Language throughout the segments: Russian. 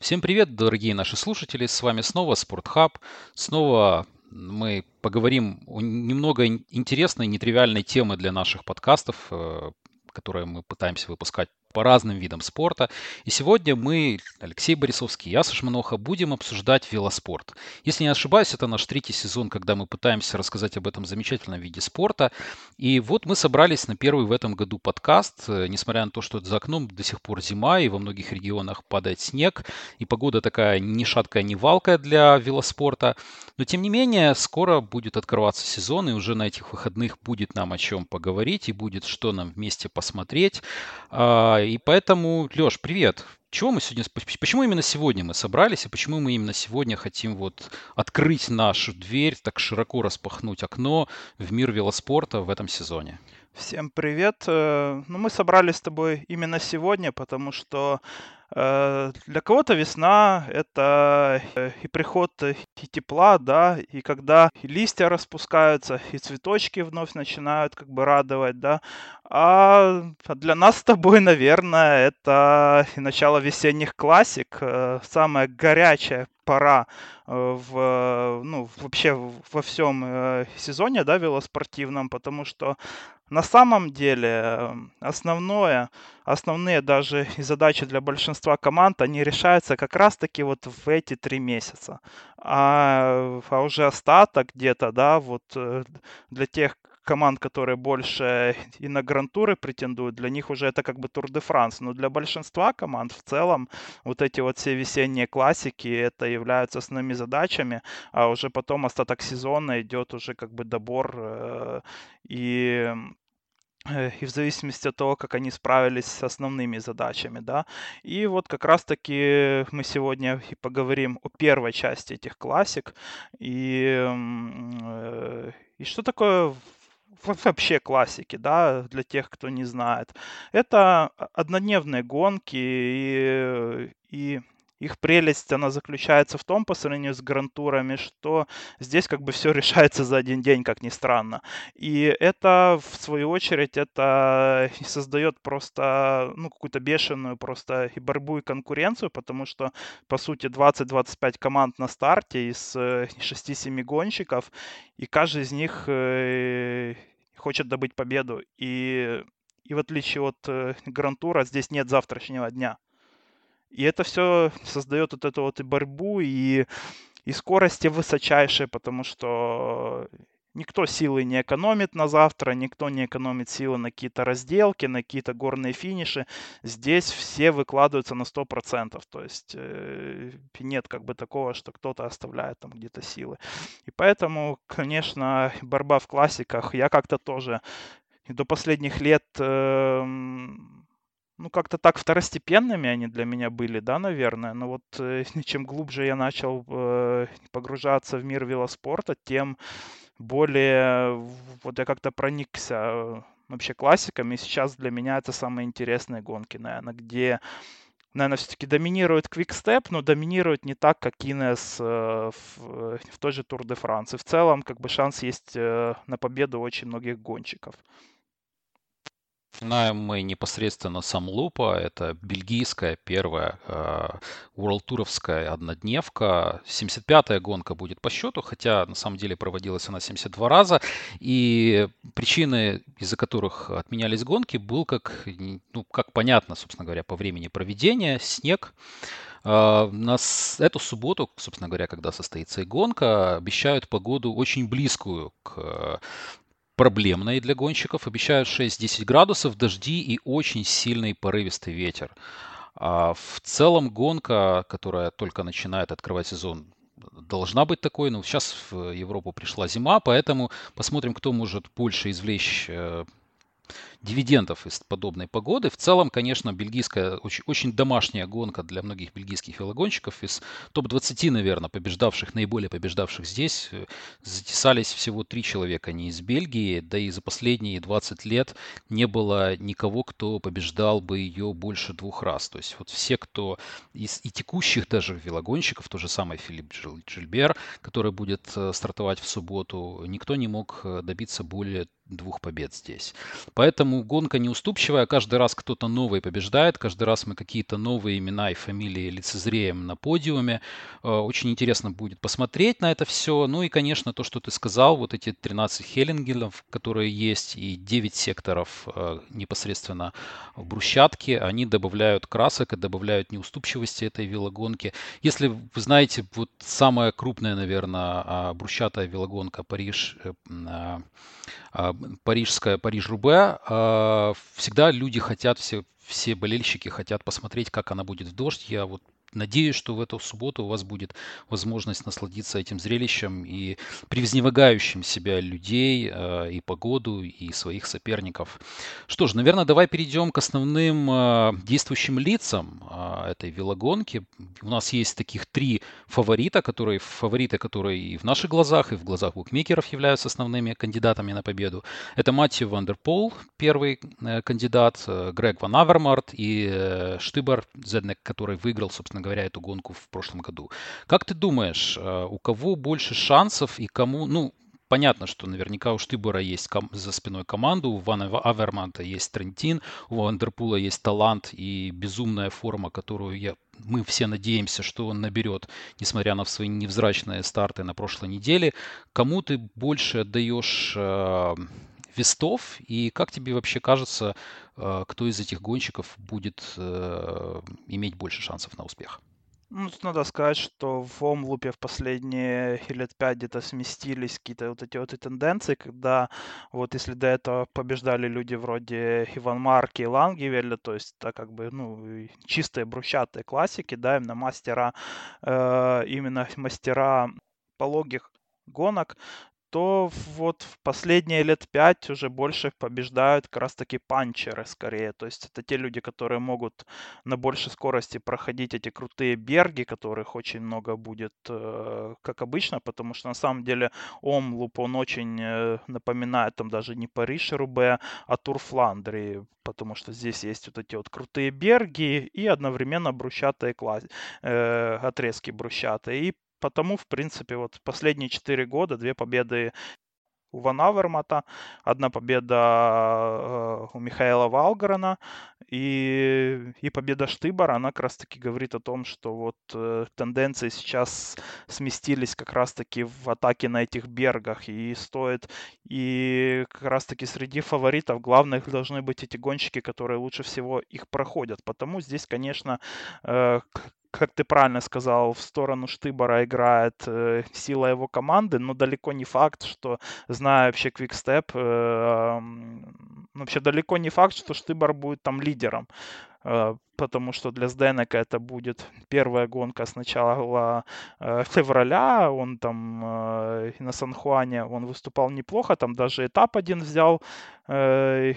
Всем привет, дорогие наши слушатели! С вами снова Спортхаб. Снова мы поговорим о немного интересной, нетривиальной темы для наших подкастов, э, которые мы пытаемся выпускать по разным видам спорта. И сегодня мы, Алексей Борисовский я, Сашманоха, будем обсуждать велоспорт. Если не ошибаюсь, это наш третий сезон, когда мы пытаемся рассказать об этом замечательном виде спорта. И вот мы собрались на первый в этом году подкаст, э, несмотря на то, что за окном до сих пор зима, и во многих регионах падает снег, и погода такая ни шаткая, ни валкая для велоспорта. Но тем не менее, скоро будет открываться сезон, и уже на этих выходных будет нам о чем поговорить, и будет что нам вместе посмотреть. И поэтому, Леш, привет. Чего мы сегодня, почему именно сегодня мы собрались, и почему мы именно сегодня хотим вот открыть нашу дверь, так широко распахнуть окно в мир велоспорта в этом сезоне? Всем привет. Э, ну, мы собрались с тобой именно сегодня, потому что для кого-то весна — это э, и приход и тепла, да, и когда и листья распускаются, и цветочки вновь начинают как бы радовать, да. А для нас с тобой, наверное, это и начало весенних классик, э, самая горячая пора в, ну, вообще во всем сезоне, да, велоспортивном, потому что на самом деле основное, основные даже задачи для большинства команд, они решаются как раз-таки вот в эти три месяца. А, а уже остаток где-то, да, вот э, для тех команд, которые больше и на грантуры претендуют, для них уже это как бы Тур де Франс. Но для большинства команд в целом вот эти вот все весенние классики, это являются основными задачами, а уже потом остаток сезона идет уже как бы добор э, и э, и в зависимости от того, как они справились с основными задачами, да. И вот как раз-таки мы сегодня и поговорим о первой части этих классик и, э, и что такое вообще классики, да, для тех, кто не знает. Это однодневные гонки, и, и их прелесть, она заключается в том, по сравнению с грантурами, что здесь как бы все решается за один день, как ни странно. И это, в свою очередь, это создает просто, ну, какую-то бешеную просто и борьбу, и конкуренцию, потому что, по сути, 20-25 команд на старте из 6-7 гонщиков, и каждый из них э, хочет добыть победу. И, и в отличие от э, Грантура, здесь нет завтрашнего дня. И это все создает вот эту вот и борьбу, и, и скорости высочайшие, потому что никто силы не экономит на завтра, никто не экономит силы на какие-то разделки, на какие-то горные финиши. Здесь все выкладываются на 100%. То есть э, нет как бы такого, что кто-то оставляет там где-то силы. И поэтому, конечно, борьба в классиках, я как-то тоже до последних лет э, ну, как-то так второстепенными они для меня были, да, наверное. Но вот э, чем глубже я начал э, погружаться в мир велоспорта, тем более вот я как-то проникся э, вообще классиками. И сейчас для меня это самые интересные гонки, наверное, где наверное, все-таки доминирует Quickstep, но доминирует не так, как Инес э, в, в той же Тур де Франс. И в целом, как бы шанс есть э, на победу очень многих гонщиков. Начинаем мы непосредственно с Амлупа. Это бельгийская первая э, Touровская однодневка. 75-я гонка будет по счету, хотя на самом деле проводилась она 72 раза. И причины, из-за которых отменялись гонки, был как, ну, как понятно, собственно говоря, по времени проведения, снег. Uh, на эту субботу, собственно говоря, когда состоится и гонка, обещают погоду очень близкую к проблемной для гонщиков. Обещают 6-10 градусов, дожди и очень сильный порывистый ветер. А в целом гонка, которая только начинает открывать сезон, должна быть такой. Но сейчас в Европу пришла зима, поэтому посмотрим, кто может больше извлечь э, дивидендов из подобной погоды. В целом, конечно, бельгийская, очень, очень домашняя гонка для многих бельгийских велогонщиков. Из топ-20, наверное, побеждавших, наиболее побеждавших здесь, э, затесались всего три человека не из Бельгии, да и за последние 20 лет не было никого, кто побеждал бы ее больше двух раз. То есть вот все, кто из и текущих даже велогонщиков, то же самое Филипп Джильбер, который будет э, стартовать в субботу, никто не мог э, добиться более двух побед здесь. Поэтому гонка неуступчивая. Каждый раз кто-то новый побеждает. Каждый раз мы какие-то новые имена и фамилии лицезреем на подиуме. Э, очень интересно будет посмотреть на это все. Ну и, конечно, то, что ты сказал, вот эти 13 хеллингелов, которые есть, и 9 секторов э, непосредственно в брусчатке, они добавляют красок и добавляют неуступчивости этой велогонки. Если вы знаете, вот самая крупная, наверное, а, брусчатая велогонка Париж э, а, парижская Париж-Рубе, а, всегда люди хотят, все, все болельщики хотят посмотреть, как она будет в дождь. Я вот Надеюсь, что в эту субботу у вас будет возможность насладиться этим зрелищем и превознемогающим себя людей э, и погоду, и своих соперников. Что ж, наверное, давай перейдем к основным э, действующим лицам э, этой велогонки. У нас есть таких три фаворита, которые фавориты, которые и в наших глазах, и в глазах букмекеров являются основными кандидатами на победу. Это Матье Ван дер Пул, первый э, кандидат, э, Грег Ван Авермарт и э, Штыбар Зденек, который выиграл, собственно собственно говоря, эту гонку в прошлом году. Как ты думаешь, э, у кого больше шансов и кому, ну, понятно, что наверняка у Штыбора есть за спиной команду, у Вана Аверманта есть Трентин, у Вандерпула есть талант и безумная форма, которую я, мы все надеемся, что он наберет, несмотря на свои невзрачные старты на прошлой неделе. Кому ты больше отдаешь э, вестов и как тебе вообще кажется, э, кто из этих гонщиков будет э, иметь больше шансов на успех? Ну, тут надо сказать, что в Омлупе в последние лет пять где-то сместились какие-то вот эти вот и тенденции, когда вот если до этого побеждали люди вроде Иван Марки и Лангевеля, то есть это как бы, ну, чистые брусчатые классики, да, именно мастера, э, именно мастера пологих гонок, то вот в последние лет пять уже больше побеждают как раз-таки панчеры скорее. То есть это те люди, которые могут на большей скорости проходить эти крутые берги, которых очень много будет, э, как обычно, потому что на самом деле Омлуп, он очень э, напоминает там даже не Париж Рубе, а Тур Фландрии, потому что здесь есть вот эти вот крутые берги и одновременно брусчатые класс, э, отрезки брусчатые. И потому, в принципе, вот последние четыре года две победы у Ван Авермата, одна победа э, у Михаила Валгарена и, и победа Штыбора, она как раз-таки говорит о том, что вот э, тенденции сейчас сместились как раз-таки в атаке на этих бергах и стоит, и как раз-таки среди фаворитов главных должны быть эти гонщики, которые лучше всего их проходят. Потому здесь, конечно, э, как ты правильно сказал, в сторону Штыбора играет э, сила его команды, но далеко не факт, что, зная вообще Квикстеп, э, вообще далеко не факт, что Штыбор будет там лидером. Э, потому что для Сденека это будет первая гонка с начала э, февраля. Он там э, на Сан-Хуане он выступал неплохо, там даже этап один взял э,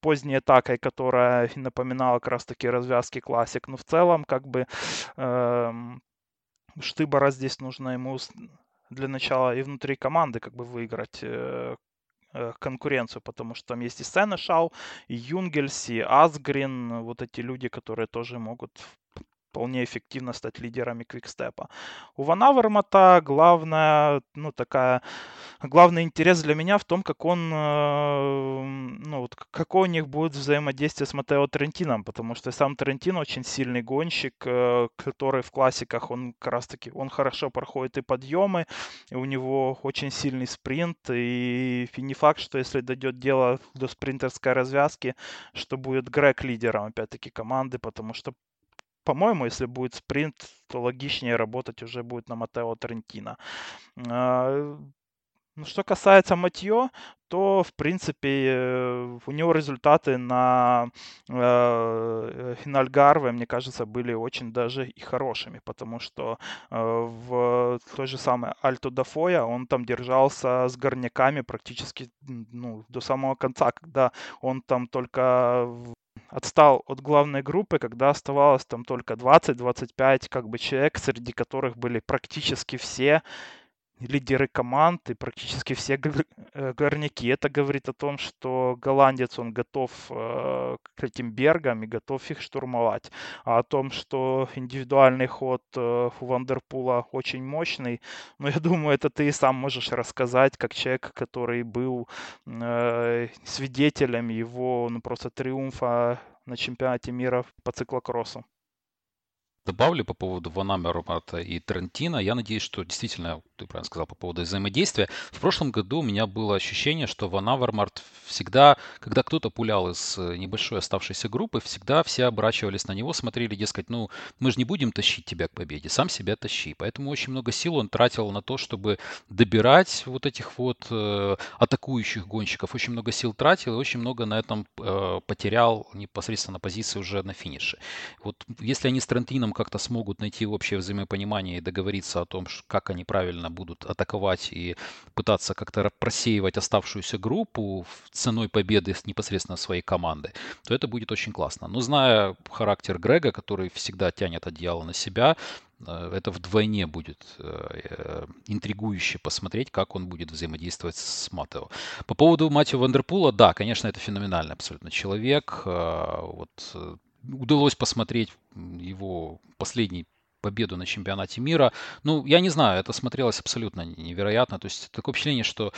поздней атакой, которая напоминала как раз-таки развязки классик. Но в целом, как бы, э, Штыбора здесь нужно ему для начала и внутри команды как бы выиграть э, э конкуренцию, потому что там есть и Сенешал, и Юнгельс, и Асгрин, вот эти люди, которые тоже могут вполне эффективно стать лидерами квикстепа. У Ван Авермата главная, ну, такая, главный интерес для меня в том, как он, э, ну, вот, какое у них будет взаимодействие с Матео Трентином, потому что сам Трентин очень сильный гонщик, э, который в классиках, он как раз таки, он хорошо проходит и подъемы, и у него очень сильный спринт, и, и не факт, что если дойдет дело до спринтерской развязки, что будет Грег лидером, опять-таки, команды, потому что по-моему, если будет спринт, то логичнее работать уже будет на Матео Трентино. А, Ну, что касается Матье, то, в принципе, у него результаты на э, Финальгарве, мне кажется, были очень даже и хорошими, потому что э, в той же самой Альто Дафоя он там держался с горняками практически ну, до самого конца, когда он там только отстал от главной группы, когда оставалось там только 20-25 как бы человек, среди которых были практически все лидеры команд и практически все э, горняки. Это говорит о том, что голландец, он готов э, к этим бергам и готов их штурмовать. А о том, что индивидуальный ход э, у Вандерпула очень мощный, ну, я думаю, это ты и сам можешь рассказать, как человек, который был свидетелем его ну, просто триумфа на чемпионате мира по циклокроссу добавлю по поводу Ван Амермата и Трентина. Я надеюсь, что действительно, ты правильно сказал по поводу взаимодействия. В прошлом году у меня было ощущение, что Ван Авермарт всегда, когда кто-то пулял из э, небольшой оставшейся группы, всегда все оборачивались на него, смотрели, дескать, ну, мы же не будем тащить тебя к победе, сам себя тащи. Поэтому очень много сил он тратил на то, чтобы добирать вот этих вот э, атакующих гонщиков. Очень много сил тратил и очень много на этом э, потерял непосредственно позиции уже на финише. Вот если они с Трентином как-то смогут найти общее взаимопонимание и договориться о том, как они правильно будут атаковать и пытаться как-то просеивать оставшуюся группу ценой победы непосредственно своей команды, то это будет очень классно. Но зная характер Грега, который всегда тянет одеяло на себя, э, это вдвойне будет э, интригующе посмотреть, как он будет взаимодействовать с Матео. По поводу Матео Вандерпула, да, конечно, это феноменальный абсолютно человек. Э, вот удалось посмотреть его последний победу на чемпионате мира. Ну, я не знаю, это смотрелось абсолютно невероятно. То есть такое впечатление, что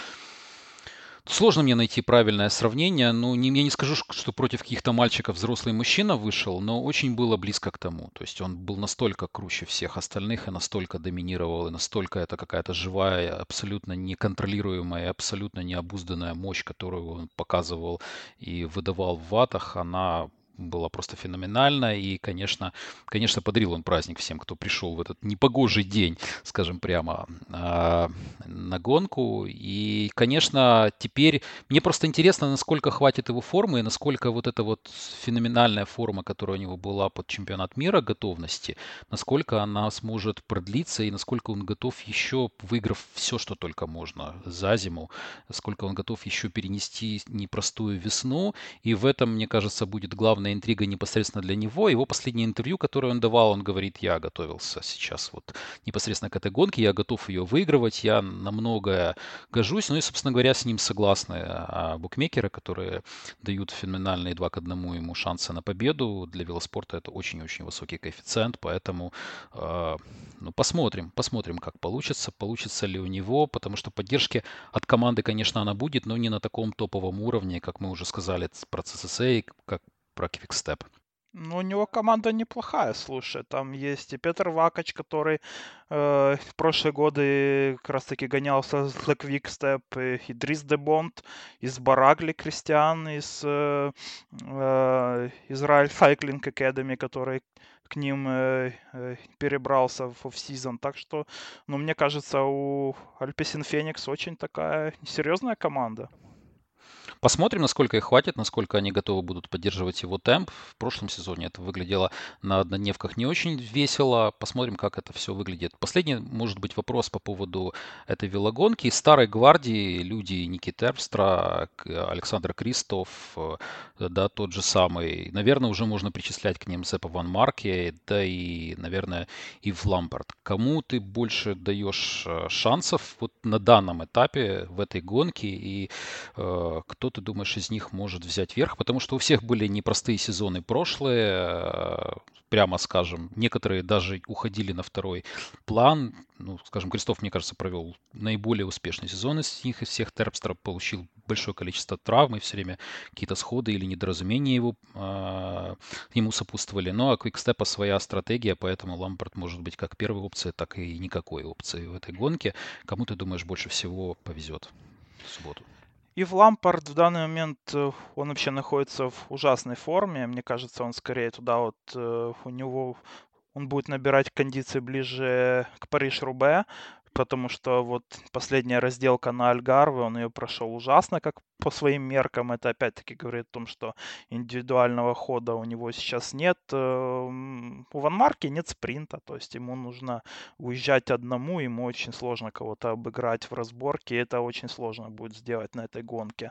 Сложно мне найти правильное сравнение. Ну, не, я не скажу, что против каких-то мальчиков взрослый мужчина вышел, но очень было близко к тому. То есть он был настолько круче всех остальных и настолько доминировал, и настолько это какая-то живая, абсолютно неконтролируемая, абсолютно необузданная мощь, которую он показывал и выдавал в ватах, она была просто феноменальна. И, конечно, конечно, подарил он праздник всем, кто пришел в этот непогожий день, скажем прямо, а, на гонку. И, конечно, теперь мне просто интересно, насколько хватит его формы и насколько вот эта вот феноменальная форма, которая у него была под чемпионат мира готовности, насколько она сможет продлиться и насколько он готов еще, выиграв все, что только можно за зиму, сколько он готов еще перенести непростую весну. И в этом, мне кажется, будет главное главная интрига непосредственно для него. Его последнее интервью, которое он давал, он говорит, я готовился сейчас вот непосредственно к этой гонке, я готов ее выигрывать, я на многое гожусь. Ну и, собственно говоря, с ним согласны а, букмекеры, которые дают феноменальные 2 к 1 ему шансы на победу. Для велоспорта это очень-очень высокий коэффициент, поэтому э, ну, посмотрим, посмотрим, как получится, получится ли у него, потому что поддержки от команды, конечно, она будет, но не на таком топовом уровне, как мы уже сказали про CCC, как про Quickstep. Ну, у него команда неплохая, слушай. Там есть и Петр Вакач, который э, в прошлые годы как раз-таки гонялся за Quickstep, и Дрис де Бонд, из Барагли Кристиан, из э, Израиль Cycling Academy, который к ним э, э, перебрался в офсезон. Так что, ну, мне кажется, у Альпесин Феникс очень такая серьезная команда. Посмотрим, насколько их хватит, насколько они готовы будут поддерживать его темп. В прошлом сезоне это выглядело на однодневках не очень весело. Посмотрим, как это все выглядит. Последний, может быть, вопрос по поводу этой велогонки. Из старой гвардии люди Ники Терпстра, Александр Кристоф, э, да, тот же самый. Наверное, уже можно причислять к ним Зепа Ван Марке, да и, наверное, и в Лампард. Кому ты больше даешь э, шансов вот на данном этапе в этой гонке и э, кто ты думаешь из них может взять верх? Потому что у всех были непростые сезоны прошлые, э, прямо скажем. Некоторые даже уходили на второй план. Ну, скажем, Крестов, мне кажется, провел наиболее успешный сезон из них, из всех. Терпстер получил большое количество травм, и все время какие-то сходы или недоразумения его, э, ему сопутствовали. Но ну, а Квикстепа своя стратегия, поэтому Лампорт может быть как первой опцией, так и никакой опции в этой гонке. Кому ты думаешь больше всего повезет в субботу? И в Лампард в данный момент э, он вообще находится в ужасной форме. Мне кажется, он скорее туда вот э, у него он будет набирать кондиции ближе к Париж-Рубе. Потому что вот последняя разделка на Альгарве, он ее прошел ужасно, как по своим меркам. Это опять-таки говорит о том, что индивидуального хода у него сейчас нет. Эм, у Ван Марки нет спринта, то есть ему нужно уезжать одному, ему очень сложно кого-то обыграть в разборке, и это очень сложно будет сделать на этой гонке.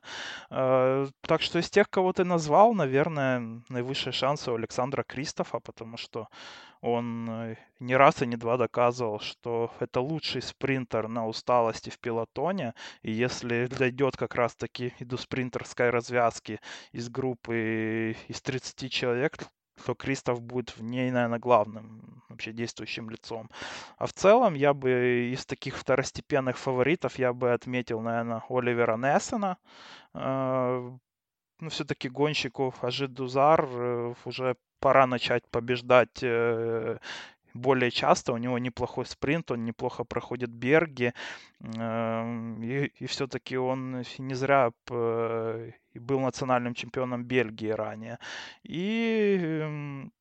Э, так что из тех, кого ты назвал, наверное, наивысшие шансы у Александра Кристофа, потому что он э, не раз и не два доказывал, что это лучший спринтер на усталости в пилотоне. И если дойдет как раз-таки до спринтерской развязки из группы из 30 человек, то Кристоф будет в ней, наверное, главным вообще действующим лицом. А в целом я бы из таких второстепенных фаворитов я бы отметил, наверное, Оливера Нессена. Э, ну, все-таки гонщику Ажид Дузар э, уже пора начать побеждать э, более часто. У него неплохой спринт, он неплохо проходит берги. Эм, и, и все-таки он не зря был национальным чемпионом Бельгии ранее. И эм,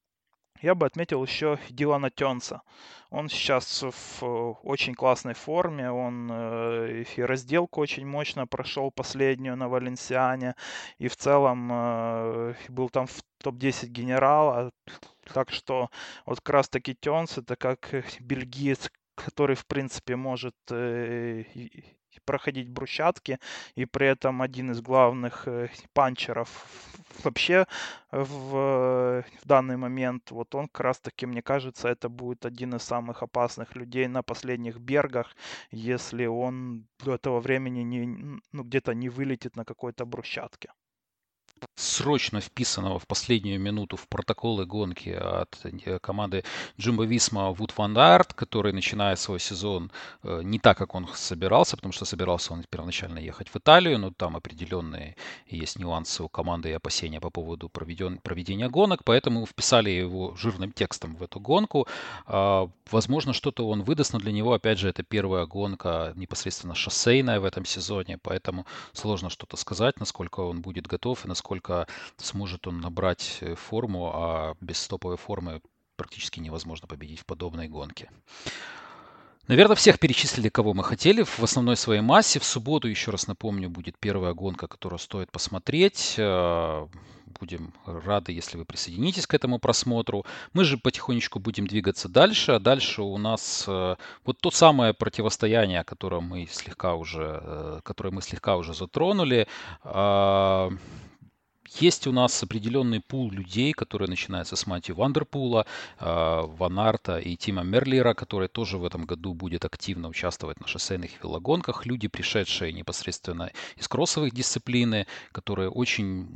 я бы отметил еще Дилана Тенса. Он сейчас в э, очень классной форме, он э, и разделку очень мощно прошел последнюю на Валенсиане, и в целом э, был там в топ-10 генерала, так что вот как раз таки Тенс это как бельгиец, который в принципе может проходить брусчатки, и при этом один из главных э, панчеров вообще в, в данный момент, вот он как раз таки, мне кажется, это будет один из самых опасных людей на последних бергах, если он до этого времени не, ну, где-то не вылетит на какой-то брусчатке срочно вписанного в последнюю минуту в протоколы гонки от э, команды Джимбо Висма Вуд Ван Арт, который начинает свой сезон э, не так, как он собирался, потому что собирался он первоначально ехать в Италию, но там определенные есть нюансы у команды и опасения по поводу проведен, проведения гонок, поэтому вписали его жирным текстом в эту гонку. А, возможно, что-то он выдаст, но для него, опять же, это первая гонка непосредственно шоссейная в этом сезоне, поэтому сложно что-то сказать, насколько он будет готов и насколько насколько сможет он набрать э, форму, а без топовой формы практически невозможно победить в подобной гонке. Наверное, всех перечислили, кого мы хотели в основной своей массе. В субботу, еще раз напомню, будет первая гонка, которую стоит посмотреть. Э, будем рады, если вы присоединитесь к этому просмотру. Мы же потихонечку будем двигаться дальше. А дальше у нас э, вот то самое противостояние, которое мы слегка уже, которое мы слегка уже затронули. Есть у нас определенный пул людей, которые начинаются с Матье Ван дер Пула, э, Ван Арта и Тима Мерлира, который тоже в этом году будет активно участвовать на шоссейных велогонках. Люди, пришедшие непосредственно из кроссовых дисциплины, которые очень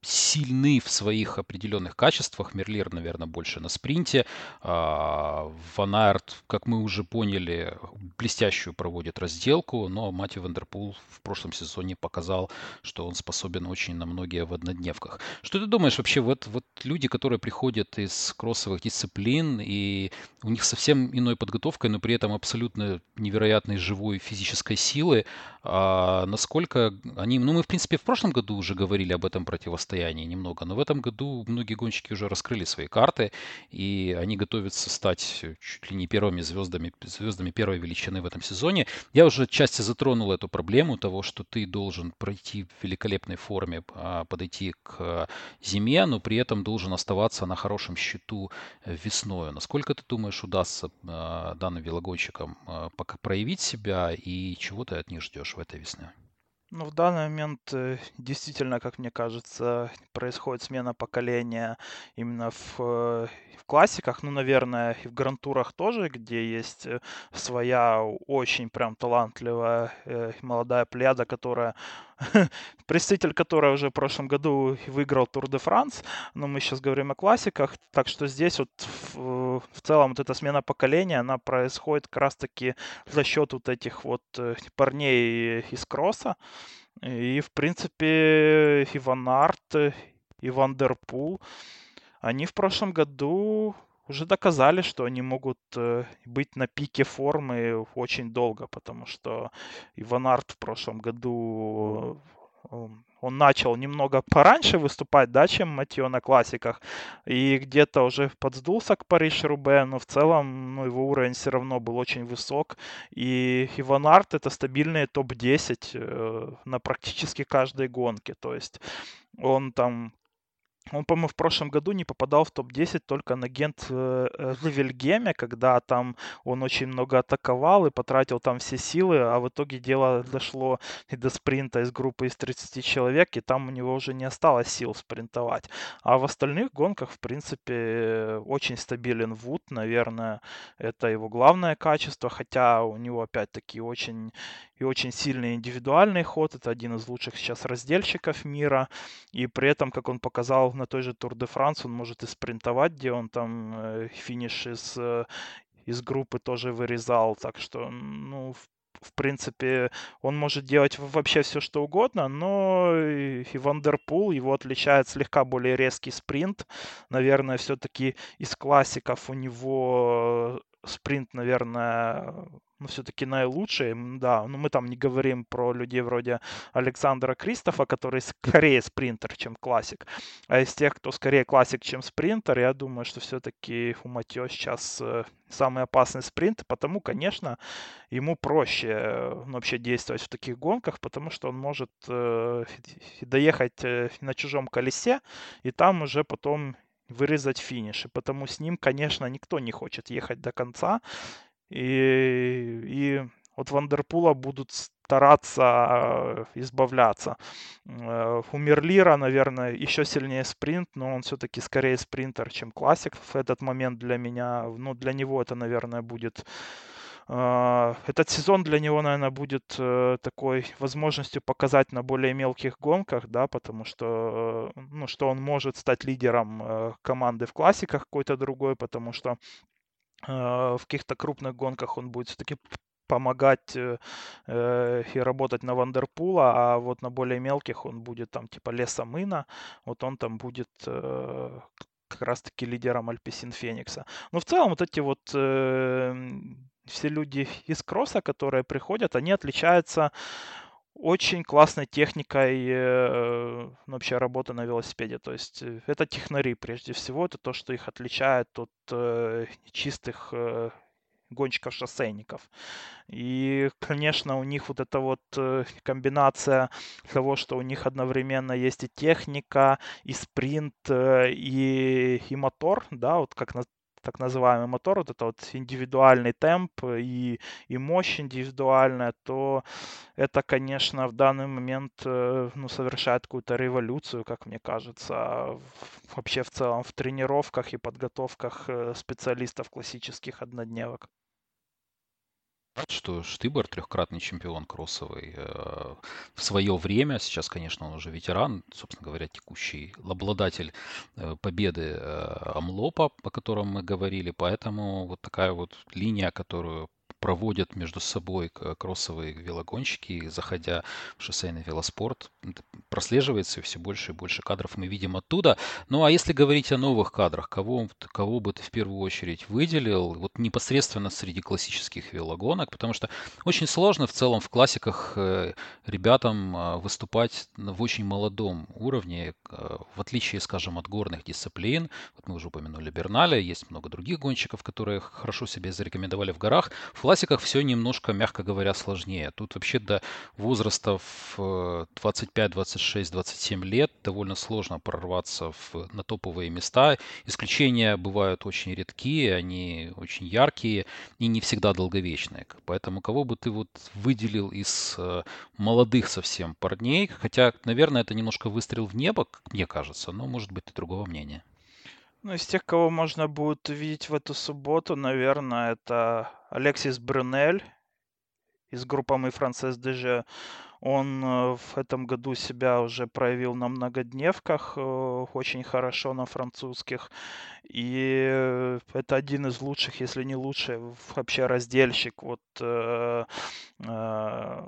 сильны в своих определенных качествах. Мерлир, наверное, больше на спринте. А, Ван Арт, как мы уже поняли, блестящую проводит разделку, но Матье Ван дер Пул в прошлом сезоне показал, что он способен очень на многие в однодневках. Что ты думаешь вообще, вот, вот люди, которые приходят из кроссовых дисциплин, и у них совсем иной подготовкой, но при этом абсолютно невероятной живой физической силы, а насколько они... Ну, мы, в принципе, в прошлом году уже говорили об этом противостоянии, немного. Но в этом году многие гонщики уже раскрыли свои карты, и они готовятся стать чуть ли не первыми звездами, звездами первой величины в этом сезоне. Я уже части затронул эту проблему того, что ты должен пройти в великолепной форме, а, подойти к зиме, но при этом должен оставаться на хорошем счету весной. Насколько ты думаешь, удастся а, данным велогонщикам а, пока проявить себя и чего ты от них ждешь в этой весне? Ну, в данный момент э, действительно, как мне кажется, происходит смена поколения именно в, э, в классиках, ну, наверное, и в грантурах тоже, где есть э, своя очень прям талантливая молодая плеяда, которая представитель которой уже в прошлом году выиграл Тур де Франс, но мы сейчас говорим о классиках, так что здесь вот в, в целом вот эта смена поколения, она происходит как раз-таки за счет вот этих вот э, парней из кросса, и в принципе и Ван Арт, и Ван дер Пул, они в прошлом году уже доказали, что они могут э, быть на пике формы очень долго, потому что Иван Арт в прошлом году он начал немного пораньше выступать, да, чем Матье на классиках, и где-то уже подсдулся к Париж-Рубе, но в целом ну, его уровень все равно был очень высок, и Иван Арт это стабильный топ-10 э, на практически каждой гонке, то есть он там он, по-моему, в прошлом году не попадал в топ-10 только на Гент э, э, Левельгеме, когда там он очень много атаковал и потратил там все силы, а в итоге дело дошло и до спринта из группы из 30 человек, и там у него уже не осталось сил спринтовать. А в остальных гонках, в принципе, очень стабилен Вуд, наверное, это его главное качество, хотя у него опять-таки очень и очень сильный индивидуальный ход. Это один из лучших сейчас раздельщиков мира. И при этом, как он показал на той же Тур де Франс, он может и спринтовать, где он там э, финиш из, э, из группы тоже вырезал. Так что, ну, в в принципе, он может делать вообще все, что угодно, но и Ван дер Пул его отличает слегка более резкий спринт. Наверное, все-таки из классиков у него спринт, наверное, ну, все-таки наилучший, да, ну, мы там не говорим про людей вроде Александра Кристофа, который скорее спринтер, чем классик, а из тех, кто скорее классик, чем спринтер, я думаю, что все-таки у Матьо сейчас э, самый опасный спринт, потому, конечно, ему проще э, ну, вообще действовать в таких гонках, потому что он может э, доехать на чужом колесе, и там уже потом вырезать финиш. И потому с ним, конечно, никто не хочет ехать до конца. И, и от Вандерпула будут стараться э, избавляться. Э, у Мерлира, наверное, еще сильнее спринт, но он все-таки скорее спринтер, чем классик в этот момент для меня. Ну, для него это, наверное, будет э, этот сезон для него, наверное, будет такой возможностью показать на более мелких гонках, да, потому что, ну, что он может стать лидером команды в классиках какой-то другой, потому что Э, в каких-то крупных гонках он будет все-таки помогать э, э, и работать на Вандерпула, а вот на более мелких он будет там типа Леса Мына, вот он там будет э, как раз-таки лидером Альпесин Феникса. Но в целом вот эти вот все люди из кросса, которые приходят, они отличаются очень классной техникой э, вообще работы на велосипеде. То есть э, это технари прежде всего, это то, что их отличает от э, чистых э, гонщиков-шоссейников. И, конечно, у них вот эта вот э, комбинация того, что у них одновременно есть и техника, и спринт, и, и мотор, да, вот как на так называемый мотор, вот это вот индивидуальный темп и, и мощь индивидуальная, то это, конечно, в данный момент э, ну, совершает какую-то революцию, как мне кажется, вообще в целом в тренировках и подготовках э, специалистов классических однодневок что Штыбор, трехкратный чемпион кроссовый, э, в свое время, сейчас, конечно, он уже ветеран, собственно говоря, текущий обладатель э, победы э, Амлопа, о котором мы говорили, поэтому вот такая вот линия, которую проводят между собой кроссовые велогонщики, заходя в шоссейный велоспорт. Прослеживается все больше и больше кадров мы видим оттуда. Ну а если говорить о новых кадрах, кого, кого бы ты в первую очередь выделил? Вот непосредственно среди классических велогонок, потому что очень сложно в целом в классиках э, ребятам э, выступать в очень молодом уровне, э, в отличие, скажем, от горных дисциплин. Вот мы уже упомянули Берналя, есть много других гонщиков, которые хорошо себя зарекомендовали в горах. В классиках все немножко, мягко говоря, сложнее. Тут вообще до возраста в 25, 26, 27 лет довольно сложно прорваться в, на топовые места. Исключения бывают очень редкие, они очень яркие и не всегда долговечные. Поэтому кого бы ты вот выделил из э, молодых совсем парней, хотя, наверное, это немножко выстрел в небо, мне кажется, но может быть ты другого мнения. Ну, из тех, кого можно будет увидеть в эту субботу, наверное, это Алексис Брюнель из группы «Мы Францесс ДЖ». Он э, в этом году себя уже проявил на многодневках э, очень хорошо на французских. И это один из лучших, если не лучший, вообще раздельщик. Вот э, Э,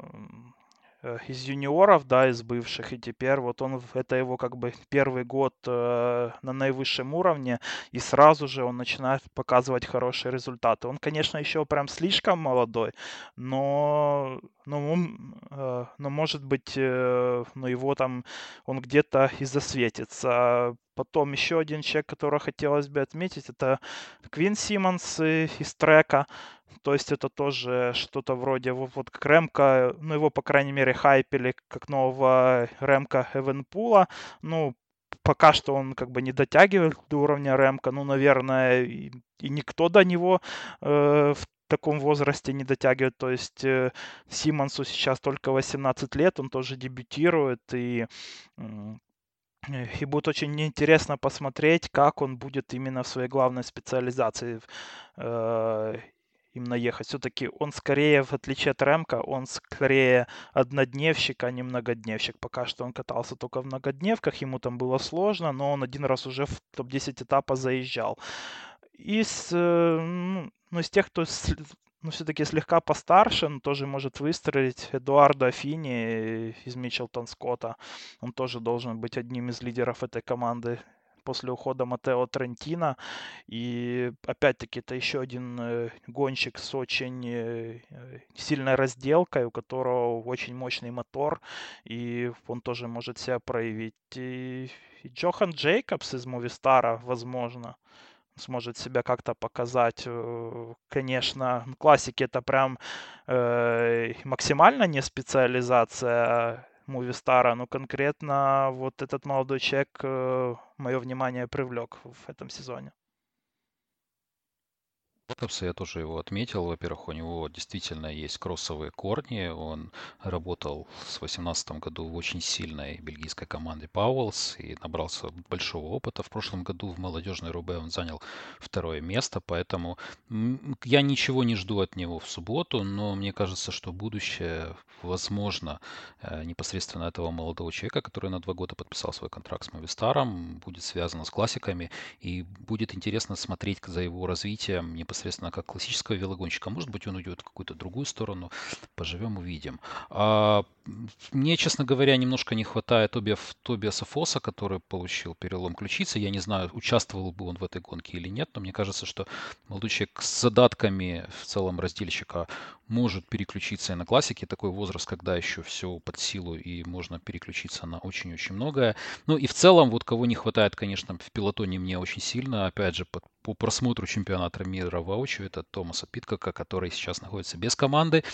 из юниоров, да, из бывших, и теперь вот он, это его как бы первый год э, на наивысшем уровне, и сразу же он начинает показывать хорошие результаты. Он, конечно, еще прям слишком молодой, но, но он, но может быть, ну его там, он где-то и засветится. Потом еще один человек, которого хотелось бы отметить, это Квин Симмонс из трека. То есть это тоже что-то вроде вот, как Ремка, ну его, по крайней мере, хайпили как нового Ремка Эвенпула. Ну, пока что он как бы не дотягивает до уровня Ремка. Ну, наверное, и, и никто до него э, в таком возрасте не дотягивает. То есть э, Симонсу сейчас только 18 лет, он тоже дебютирует. И и будет очень интересно посмотреть, как он будет именно в своей главной специализации э, именно ехать. Все-таки он скорее, в отличие от Ремка, он скорее однодневщик, а не многодневщик. Пока что он катался только в многодневках, ему там было сложно, но он один раз уже в топ-10 этапа заезжал. Из, э, ну, ну, из тех, кто ну, все-таки слегка постарше, но тоже может выстрелить. Эдуардо Афини из Мичелтон Скотта. Он тоже должен быть одним из лидеров этой команды после ухода Матео Трентина. И опять-таки это еще один э, гонщик с очень э, сильной разделкой, у которого очень мощный мотор, и он тоже может себя проявить. И, и Джохан Джейкобс из Мувистара, возможно сможет себя как-то показать. Э, конечно, классики это прям э, максимально не специализация Мувистара, но конкретно вот этот молодой человек э, мое внимание привлек в этом сезоне. Джейкобса, я тоже его отметил. Во-первых, у него действительно есть кроссовые корни. Он работал в 2018 году в очень сильной бельгийской команде Пауэллс и набрался большого опыта. В прошлом году в молодежной Рубе он занял второе место, поэтому я ничего не жду от него в субботу, но мне кажется, что будущее, возможно, э, непосредственно этого молодого человека, который на два года подписал свой контракт с Мовистаром, будет связано с классиками, и будет интересно смотреть за его развитием непосредственно непосредственно как классического велогонщика. Может быть, он уйдет в какую-то другую сторону. Поживем, увидим. А, мне, честно говоря, немножко не хватает Тобиаса Фоса, который получил перелом ключицы. Я не знаю, участвовал бы он в этой гонке или нет, но мне кажется, что молодой человек с задатками в целом раздельщика может переключиться и на классике. Такой возраст, когда еще все под силу и можно переключиться на очень-очень многое. Ну и в целом, вот кого не хватает, конечно, в пилотоне мне очень сильно, опять же, под, по просмотру чемпионата мира воочию, это Томаса Питкока, который сейчас находится без команды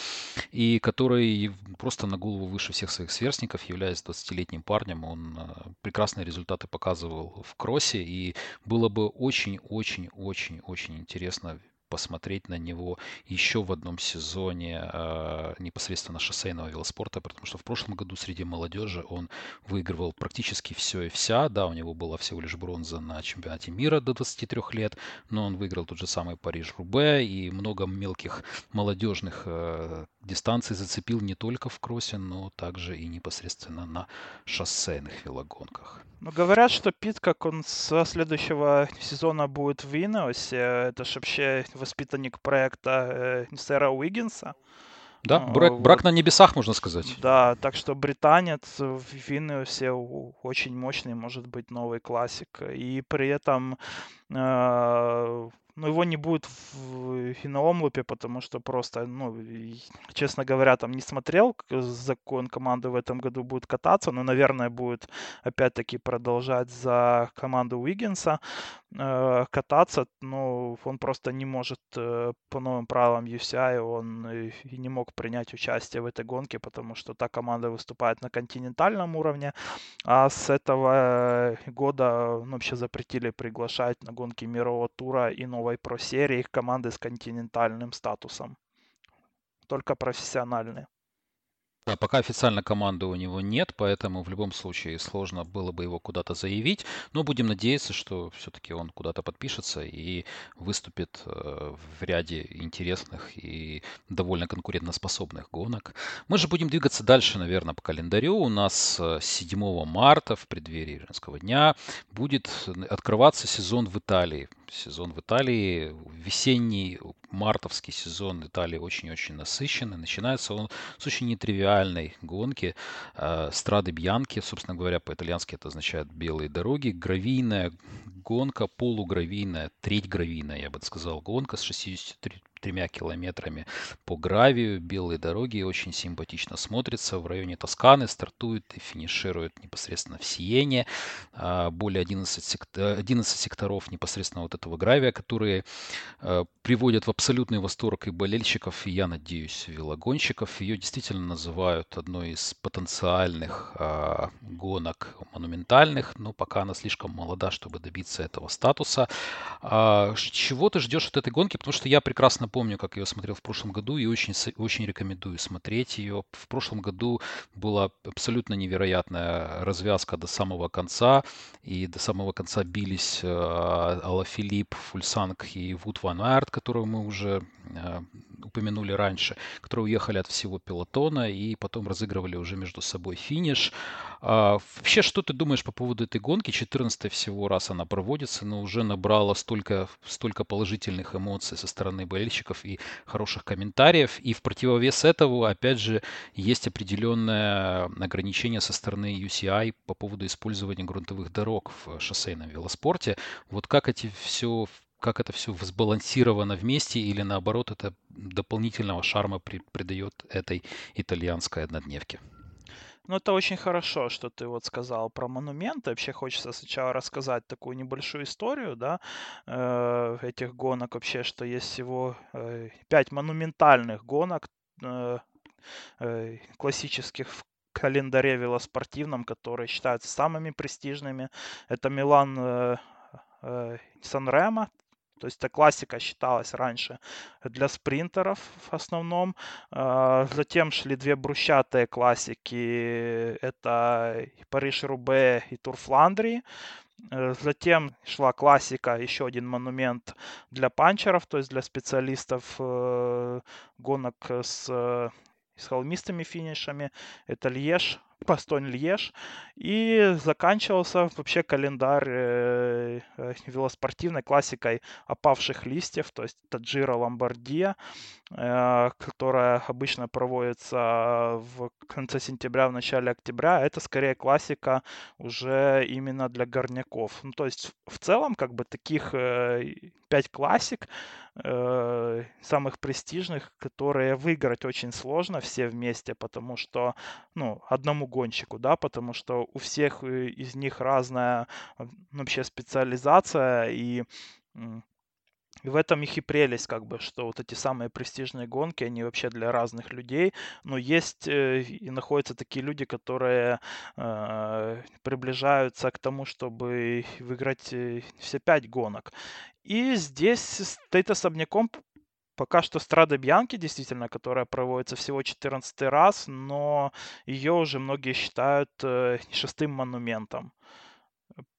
и который просто на голову выше всех своих сверстников, являясь 20-летним парнем. Он э, прекрасные результаты показывал в кроссе, и было бы очень-очень-очень-очень интересно посмотреть на него еще в одном сезоне э, непосредственно шоссейного велоспорта, потому что в прошлом году среди молодежи он выигрывал практически все и вся. Да, у него была всего лишь бронза на чемпионате мира до 23 лет, но он выиграл тот же самый Париж-Рубе и много мелких молодежных э, дистанций зацепил не только в кроссе, но также и непосредственно на шоссейных велогонках. Ну, говорят, что Пит, как он со следующего сезона будет в Винеосе, это же вообще воспитанник проекта э, сэра Уиггинса. Да, а, брак, вот. брак на небесах, можно сказать. Да, так что британец в Винеусе очень мощный, может быть, новый классик. И при этом э, но его не будет в финалом лупе, потому что просто, ну, честно говоря, там не смотрел, закон команды в этом году будет кататься, но, наверное, будет опять-таки продолжать за команду Уиггинса кататься, но он просто не может э, по новым правилам UCI, он и, и не мог принять участие в этой гонке, потому что та команда выступает на континентальном уровне, а с этого года ну, вообще запретили приглашать на гонки мирового тура и новой про серии команды с континентальным статусом. Только профессиональные. Да, пока официально команды у него нет, поэтому в любом случае сложно было бы его куда-то заявить. Но будем надеяться, что все-таки он куда-то подпишется и выступит э, в ряде интересных и довольно конкурентоспособных гонок. Мы же будем двигаться дальше, наверное, по календарю. У нас 7 э, марта, в преддверии женского дня, будет открываться сезон в Италии. Сезон в Италии, весенний мартовский сезон Италии очень-очень насыщенный. Начинается он с очень нетривиальной гонки э, Страды Бьянки. Собственно говоря, по-итальянски это означает белые дороги. Гравийная гонка, полугравийная, треть гравийная, я бы сказал, гонка с 63 тремя километрами по гравию, белые дороги, очень симпатично смотрится. В районе Тосканы стартует и финиширует непосредственно в Сиене. А, более 11, сектор, 11 секторов непосредственно вот этого гравия, которые а, приводят в абсолютный восторг и болельщиков, и, я надеюсь, велогонщиков. Ее действительно называют одной из потенциальных а, гонок монументальных, но пока она слишком молода, чтобы добиться этого статуса. Чего ты ждешь от этой гонки? Потому что я прекрасно помню, как я смотрел в прошлом году, и очень, очень рекомендую смотреть ее. В прошлом году была абсолютно невероятная развязка до самого конца, и до самого конца бились э, Алла Филипп, Фульсанг и Вуд Ван Айрт, которого мы уже упомянули раньше, которые уехали от всего пилотона и потом разыгрывали уже между собой финиш. А, вообще, что ты думаешь по поводу этой гонки? 14 всего раз она проводится, но уже набрала столько, столько положительных эмоций со стороны болельщиков и хороших комментариев. И в противовес этому, опять же, есть определенное ограничение со стороны UCI по поводу использования грунтовых дорог в шоссейном велоспорте. Вот как эти все как это все сбалансировано вместе или наоборот это дополнительного шарма при, придает этой итальянской однодневке? Ну, это очень хорошо, что ты вот сказал про монументы. Вообще хочется сначала рассказать такую небольшую историю, да, э, этих гонок вообще, что есть всего э, пять монументальных гонок э, классических в календаре велоспортивном, которые считаются самыми престижными. Это Милан Сан-Ремо, то есть эта классика считалась раньше для спринтеров в основном. А, затем шли две брусчатые классики. Это Париж-Рубе и Тур Фландрии. Э, затем шла классика, еще один монумент для панчеров, то есть для специалистов э, гонок с с холмистыми финишами. Это Льеж, Пастонь Льеж. И заканчивался вообще календарь э, э, велоспортивной классикой опавших листьев, то есть это Джира Ломбардия, э, которая обычно проводится в конце сентября, в начале октября. Это скорее классика уже именно для горняков. Ну, то есть в целом как бы таких пять классик, э, самых престижных, которые выиграть очень сложно все вместе, потому что, ну, одному гонщику, да, потому что у всех э, из них разная вообще специализация и в этом их и прелесть, как бы, что вот эти самые престижные гонки, они вообще для разных людей, но есть э, и находятся такие люди, которые э, приближаются к тому, чтобы выиграть э, все пять гонок. И здесь стоит особняком пока что Страда Бьянки, действительно, которая проводится всего 14 раз, но ее уже многие считают э, шестым монументом.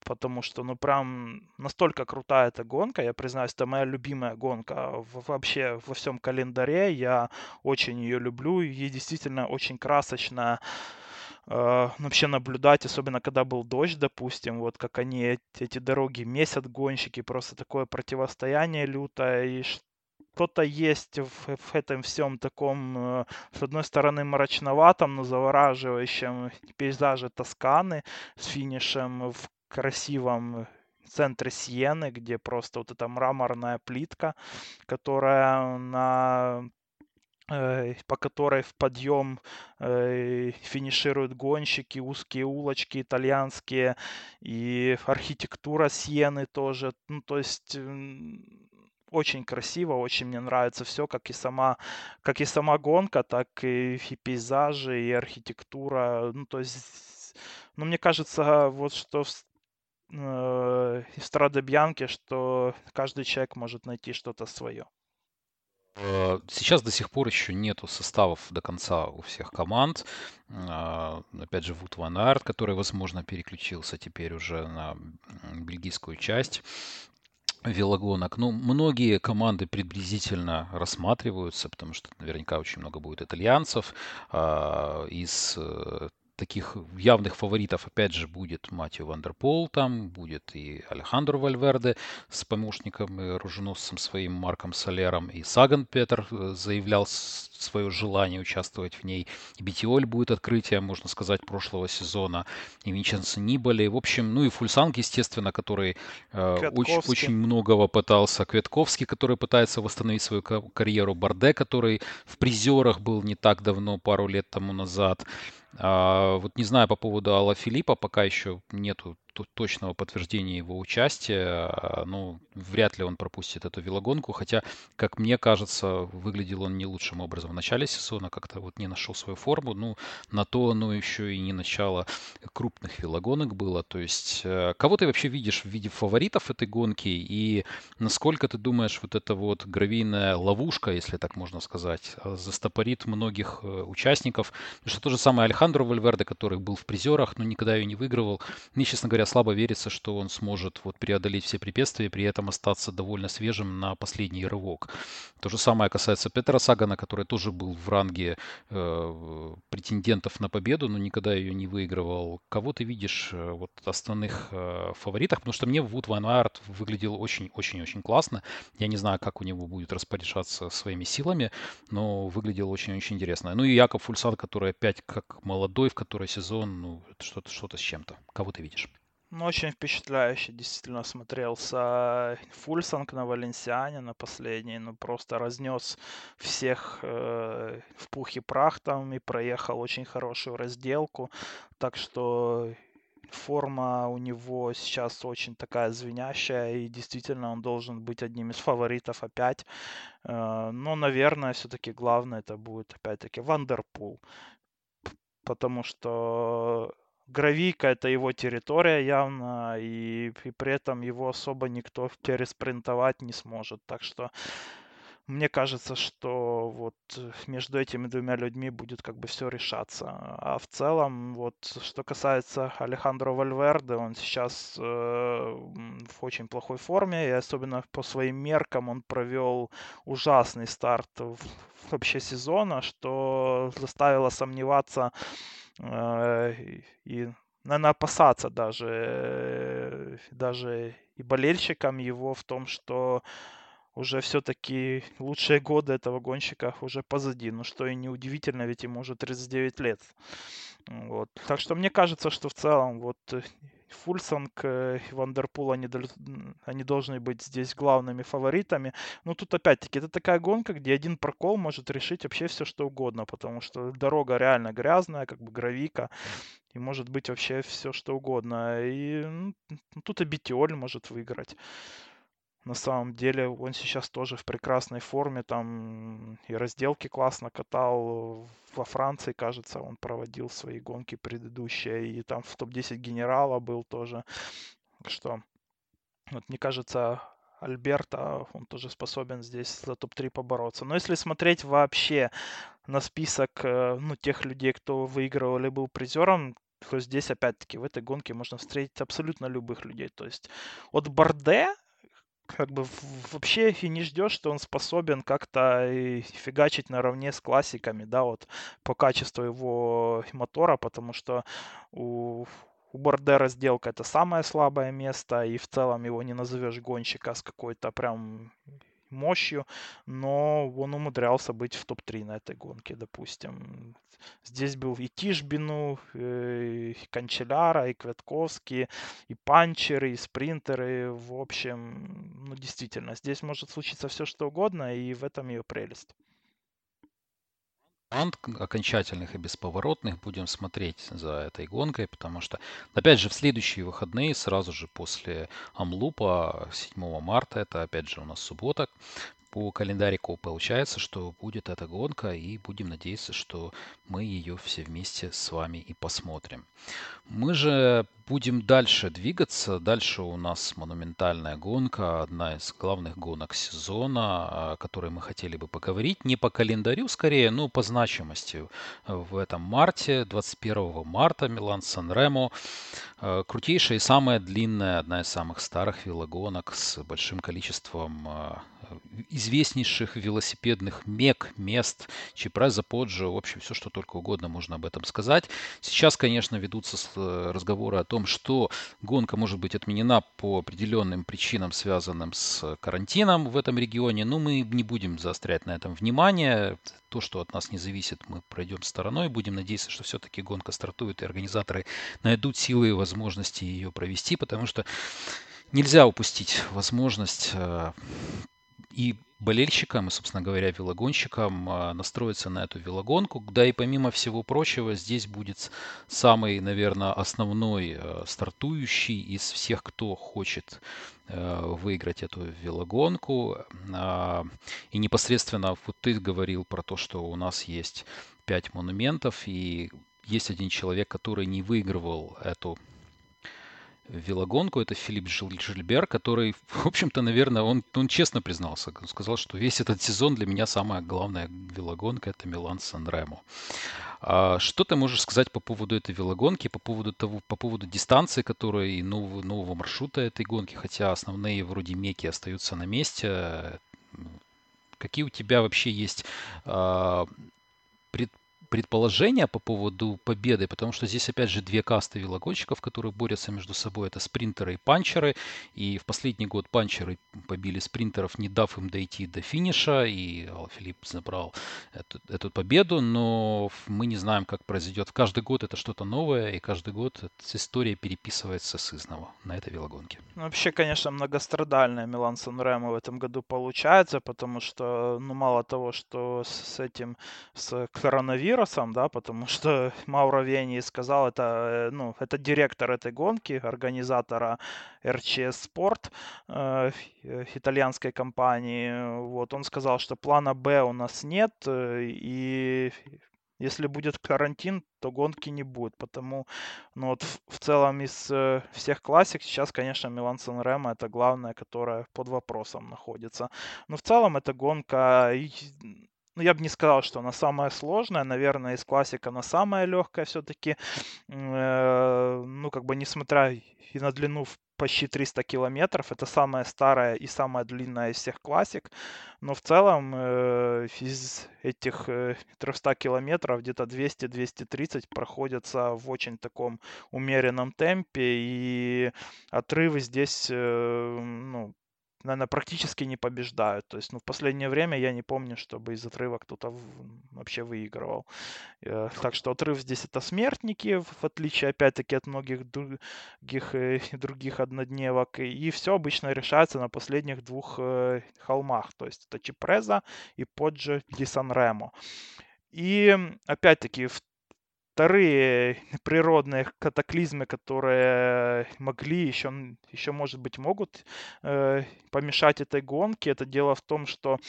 Потому что, ну, прям настолько крутая эта гонка, я признаюсь, это моя любимая гонка вообще во всем календаре, я очень ее люблю, и действительно очень красочно э, вообще наблюдать, особенно когда был дождь, допустим, вот как они эти дороги месят гонщики, просто такое противостояние лютое, и что-то есть в, в этом всем таком, э, с одной стороны, мрачноватом, но завораживающем пейзаже Тосканы с финишем в красивом центре Сиены, где просто вот эта мраморная плитка, которая на э, по которой в подъем э, финишируют гонщики, узкие улочки итальянские, и архитектура Сиены тоже. Ну, то есть очень красиво, очень мне нравится все, как и сама, как и сама гонка, так и, и пейзажи, и архитектура. Ну, то есть, ну, мне кажется, вот что э, Страда Бьянки, что каждый человек может найти что-то свое. Э, сейчас до сих пор еще нету составов до конца у всех команд. Э, опять же, Вуд Ван Арт, который, возможно, переключился теперь уже на бельгийскую часть велогонок. Ну, многие команды приблизительно рассматриваются, потому что наверняка очень много будет итальянцев. А, из э, таких явных фаворитов, опять же, будет Матье Ван дер Пул, там будет и Алехандро Вальверде с помощником и оруженосцем своим Марком Солером, и Саган Петр э, заявлял свое желание участвовать в ней. И Беттиоль будет открытием, можно сказать, прошлого сезона. И Винченцо Нибали. В общем, ну и Фульсанг, естественно, который э, очень, очень многого пытался. Квятковский, который пытается восстановить свою карьеру. Барде, который в призерах был не так давно, пару лет тому назад. А, вот не знаю по поводу Алла Филиппа, пока еще нету точного подтверждения его участия. А, ну, вряд ли он пропустит эту велогонку, хотя, как мне кажется, выглядел он не лучшим образом в начале сезона, как-то вот не нашел свою форму. Ну, на то оно еще и не начало крупных велогонок было. То есть, э, кого ты вообще видишь в виде фаворитов этой гонки и насколько ты думаешь, вот эта вот гравийная ловушка, если так можно сказать, э, застопорит многих э, участников? Потому что то же самое Алехандро Вальверде, который был в призерах, но никогда ее не выигрывал. Мне, честно говоря, слабо верится, что он сможет вот преодолеть все препятствия, при этом остаться довольно свежим на последний рывок. То же самое касается Петра Сагана, который тоже был в ранге э, претендентов на победу, но никогда ее не выигрывал. Кого ты видишь э, вот основных э, фаворитах? Потому что мне Вуд Ван Арт выглядел очень-очень-очень классно. Я не знаю, как у него будет распоряжаться своими силами, но выглядел очень-очень интересно. Ну и Яков Фульсан, который опять как молодой, в который сезон, ну, что-то что с чем-то. Кого ты видишь? Ну, очень впечатляюще действительно смотрелся Фульсанг на Валенсиане на последней. Ну, просто разнес всех э, в пух и прах там и проехал очень хорошую разделку. Так что форма у него сейчас очень такая звенящая, и действительно он должен быть одним из фаворитов опять. Э, но, наверное, все-таки главное это будет опять-таки Вандерпул. Потому что Гравийка это его территория явно, и, и при этом его особо никто переспринтовать не сможет. Так что мне кажется, что вот между этими двумя людьми будет как бы все решаться. А в целом, вот что касается Алехандро Вальверде, он сейчас э, в очень плохой форме, и особенно по своим меркам он провел ужасный старт в, вообще сезона, что заставило сомневаться Э, и, наверное, опасаться даже, э, даже и болельщикам его в том, что уже все-таки лучшие годы этого гонщика уже позади. Ну, что и неудивительно, ведь ему уже 39 лет. Вот. Так что мне кажется, что в целом вот э, Фульсанг и Вандерпул, они, они должны быть здесь главными фаворитами. Но тут опять-таки это такая гонка, где один прокол может решить вообще все, что угодно, потому что дорога реально грязная, как бы гравика, и может быть вообще все, что угодно. И ну, тут и Битиоль может выиграть на самом деле он сейчас тоже в прекрасной форме, там и разделки классно катал. Во Франции, кажется, он проводил свои гонки предыдущие, и там в топ-10 генерала был тоже. Что, вот мне кажется, Альберта, он тоже способен здесь за топ-3 побороться. Но если смотреть вообще на список э, ну, тех людей, кто выигрывал или был призером, то здесь, опять-таки, в этой гонке можно встретить абсолютно любых людей. То есть от Барде как бы вообще и не ждешь, что он способен как-то фигачить наравне с классиками, да, вот по качеству его мотора, потому что у, у Бордера сделка это самое слабое место, и в целом его не назовешь гонщика с какой-то прям мощью, но он умудрялся быть в топ-3 на этой гонке, допустим. Здесь был и Тишбину, э, и Кончеляра, и Кветковский, и панчеры, и спринтеры. В общем, ну действительно, здесь может случиться все что угодно, и в этом ее прелесть команд окончательных и бесповоротных будем смотреть за этой гонкой, потому что, опять же, в следующие выходные, сразу же после Амлупа, 7 марта, это опять же у нас суббота, по календарику получается, что будет эта гонка, и будем надеяться, что мы ее все вместе с вами и посмотрим. Мы же будем дальше двигаться. Дальше у нас монументальная гонка, одна из главных гонок сезона, о которой мы хотели бы поговорить. Не по календарю скорее, но по значимости. В этом марте, 21 марта, Милан Сан-Ремо. Э, крутейшая и самая длинная, одна из самых старых велогонок с большим количеством э, известнейших велосипедных мек, мест, Чипреза, Поджо, в общем, все, что только угодно можно об этом сказать. Сейчас, конечно, ведутся э, разговоры о том, том, что гонка может быть отменена по определенным причинам, связанным с карантином в этом регионе. Но мы не будем заострять на этом внимание. То, что от нас не зависит, мы пройдем стороной. Будем надеяться, что все-таки гонка стартует, и организаторы найдут силы и возможности ее провести, потому что нельзя упустить возможность э, и болельщикам и, собственно говоря, велогонщикам а, настроиться на эту велогонку. Да и помимо всего прочего, здесь будет самый, наверное, основной а, стартующий из всех, кто хочет а, выиграть эту велогонку. И непосредственно вот ты говорил про то, что у нас есть пять монументов, и есть один человек, который не выигрывал эту велогонку. Это Филипп Жильбер, который, в общем-то, наверное, он, он честно признался. Он сказал, что весь этот сезон для меня самая главная велогонка – это Милан Сан-Ремо. А что ты можешь сказать по поводу этой велогонки, по поводу, того, по поводу дистанции, которая и нового, нового маршрута этой гонки, хотя основные вроде Меки остаются на месте. Какие у тебя вообще есть а, пред, предположения по поводу победы, потому что здесь опять же две касты велогонщиков, которые борются между собой. Это спринтеры и панчеры. И в последний год панчеры побили спринтеров, не дав им дойти до финиша. И Филипп забрал эту, эту победу. Но мы не знаем, как произойдет. Каждый год это что-то новое, и каждый год история переписывается с изного на этой велогонке. Ну, вообще, конечно, многострадальная Милан сан в этом году получается, потому что, ну, мало того, что с этим, с коронавирусом, коронавирусом, да, потому что Мауро Вени сказал, это, э, ну, это директор этой гонки, организатора RCS Sport, э, э, итальянской компании. Вот, он сказал, что плана Б у нас нет, э, и если будет карантин, то гонки не будет. Потому, ну вот в, в целом из э, всех классик сейчас, конечно, Милан Сан Ремо это главное, которое под вопросом находится. Но в целом эта гонка ну, я бы не сказал, что она самая сложная. Наверное, из классик она самая легкая все-таки. Э, ну, как бы, несмотря и на длину в почти 300 километров, это самая старая и самая длинная из всех классик. Но в целом э, из этих 300 э, километров где-то 200-230 проходятся в очень таком умеренном темпе. И отрывы здесь, ну, наверное, практически не побеждают. То есть, ну, в последнее время я не помню, чтобы из отрыва кто-то вообще выигрывал. Э, так что отрыв здесь это смертники, в отличие, опять-таки, от многих других, э, других однодневок. И все обычно решается на последних двух э, холмах. То есть это Чипреза и Поджо Ди Сан-Ремо. И опять-таки в вторые природные катаклизмы, которые могли еще, еще может быть, могут э, помешать этой гонке. Это дело в том, что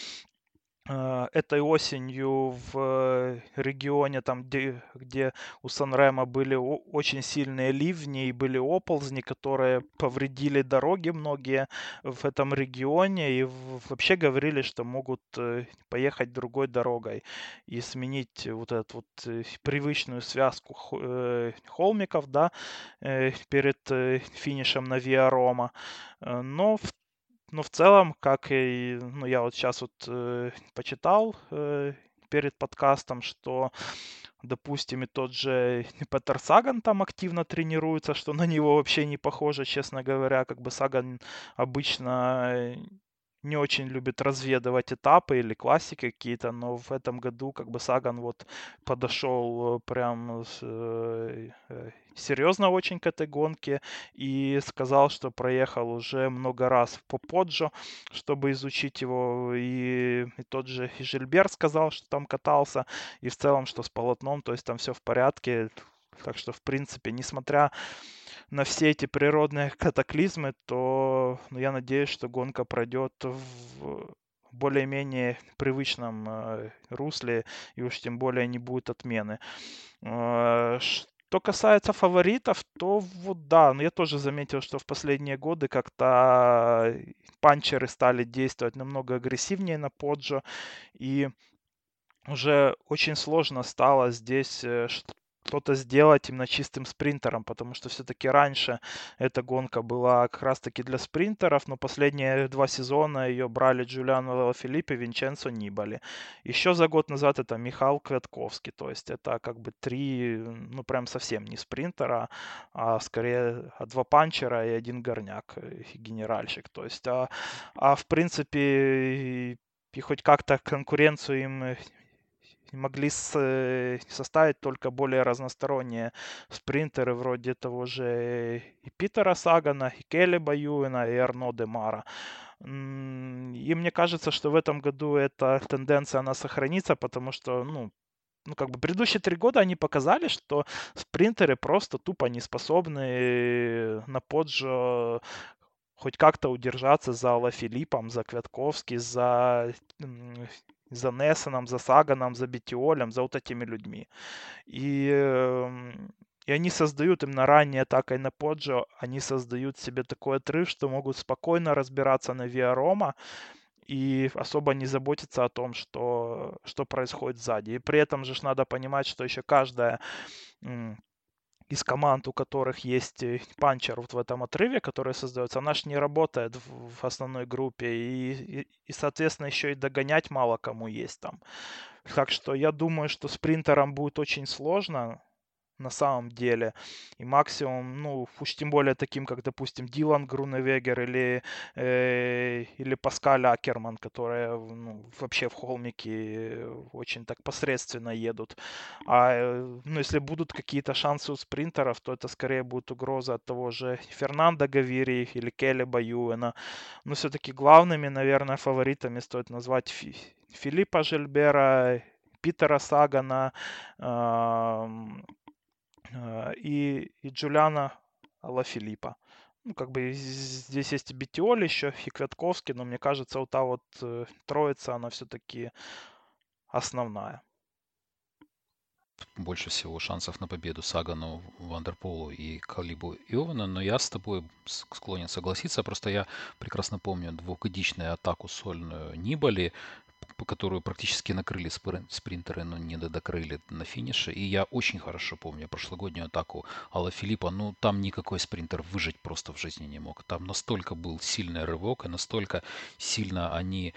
этой осенью в регионе, там, где, где у Санрема были очень сильные ливни и были оползни, которые повредили дороги многие в этом регионе и вообще говорили, что могут э, поехать другой дорогой и сменить вот эту вот э, привычную связку э, холмиков, да, перед финишем на Виарома. Но в но в целом, как и ну, я вот сейчас вот э, почитал э, перед подкастом, что, допустим, и тот же Петер Саган там активно тренируется, что на него вообще не похоже, честно говоря. Как бы Саган обычно не очень любит разведывать этапы или классики какие-то, но в этом году как бы Саган вот подошел э, прям э, э, серьезно очень к этой гонке и сказал, что проехал уже много раз по Поджо, чтобы изучить его, и, и тот же Жильбер сказал, что там катался, и в целом, что с полотном, то есть там все в порядке, так что, в принципе, несмотря на все эти природные катаклизмы, то ну, я надеюсь, что гонка пройдет в более-менее привычном э, русле, и уж тем более не будет отмены. Э, что касается фаворитов, то вот да, но я тоже заметил, что в последние годы как-то панчеры стали действовать намного агрессивнее на Поджо, и уже очень сложно стало здесь э, что-то сделать именно чистым спринтером, потому что все-таки раньше эта гонка была как раз-таки для спринтеров, но последние два сезона ее брали Джулиано Филиппе, Винченцо Нибали. Еще за год назад это Михаил Квятковский, то есть это как бы три, ну прям совсем не спринтера, а скорее два панчера и один горняк, э, и генеральщик. То есть, а, а в принципе и хоть как-то конкуренцию им могли с, составить только более разносторонние спринтеры вроде того же и Питера Сагана, и Келли Баюина, и Арно Демара. И мне кажется, что в этом году эта тенденция, она сохранится, потому что, ну, ну, как бы предыдущие три года они показали, что спринтеры просто тупо не способны на поджо хоть как-то удержаться за Лафилиппом, за Квятковски, за за Нессоном, за Саганом, за Бетиолем, за вот этими людьми. И, эм, и они создают именно ранней атакой на Поджо, они создают себе такой отрыв, что могут спокойно разбираться на Виарома и особо не заботиться о том, что, что происходит сзади. И при этом же надо понимать, что еще каждая из команд, у которых есть э, панчер вот в этом отрыве, который создается, она же не работает в, в основной группе. И, и, и, соответственно, еще и догонять мало кому есть там. Так что я думаю, что спринтерам будет очень сложно на самом деле. И максимум, ну, уж тем более таким, как, допустим, Дилан Груневегер или, э, или Паскаль Акерман, которые ну, вообще в холмике очень так посредственно едут. А э, ну, если будут какие-то шансы у спринтеров, то это скорее будет угроза от того же Фернандо Гавири или Келли Баюэна. Но все-таки главными, наверное, фаворитами стоит назвать Фи Филиппа Жильбера, Питера Сагана, Э, и, и Джулиана Лафилиппа. Ну, как бы здесь есть и Бетиоль еще, и Квятковский, но мне кажется, вот та вот э, троица, она все-таки основная. Больше всего шансов на победу Сагану, Вандерполу и Калибу Иована, но я с тобой склонен согласиться, просто я прекрасно помню двухгодичную атаку сольную Нибали, которую практически накрыли спринтеры, но не докрыли на финише. И я очень хорошо помню прошлогоднюю атаку Алла Филиппа. Ну, там никакой спринтер выжить просто в жизни не мог. Там настолько был сильный рывок, и настолько сильно они